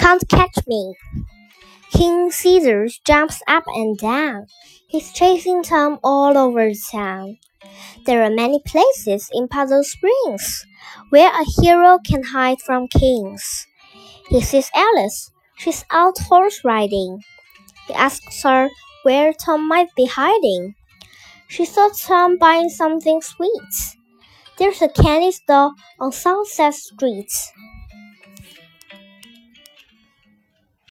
can't catch me. King Caesar jumps up and down. He's chasing Tom all over town. There are many places in Puzzle Springs where a hero can hide from kings. He sees Alice. She's out horse riding. He asks her where Tom might be hiding. She saw Tom buying something sweet. There's a candy store on Sunset Street.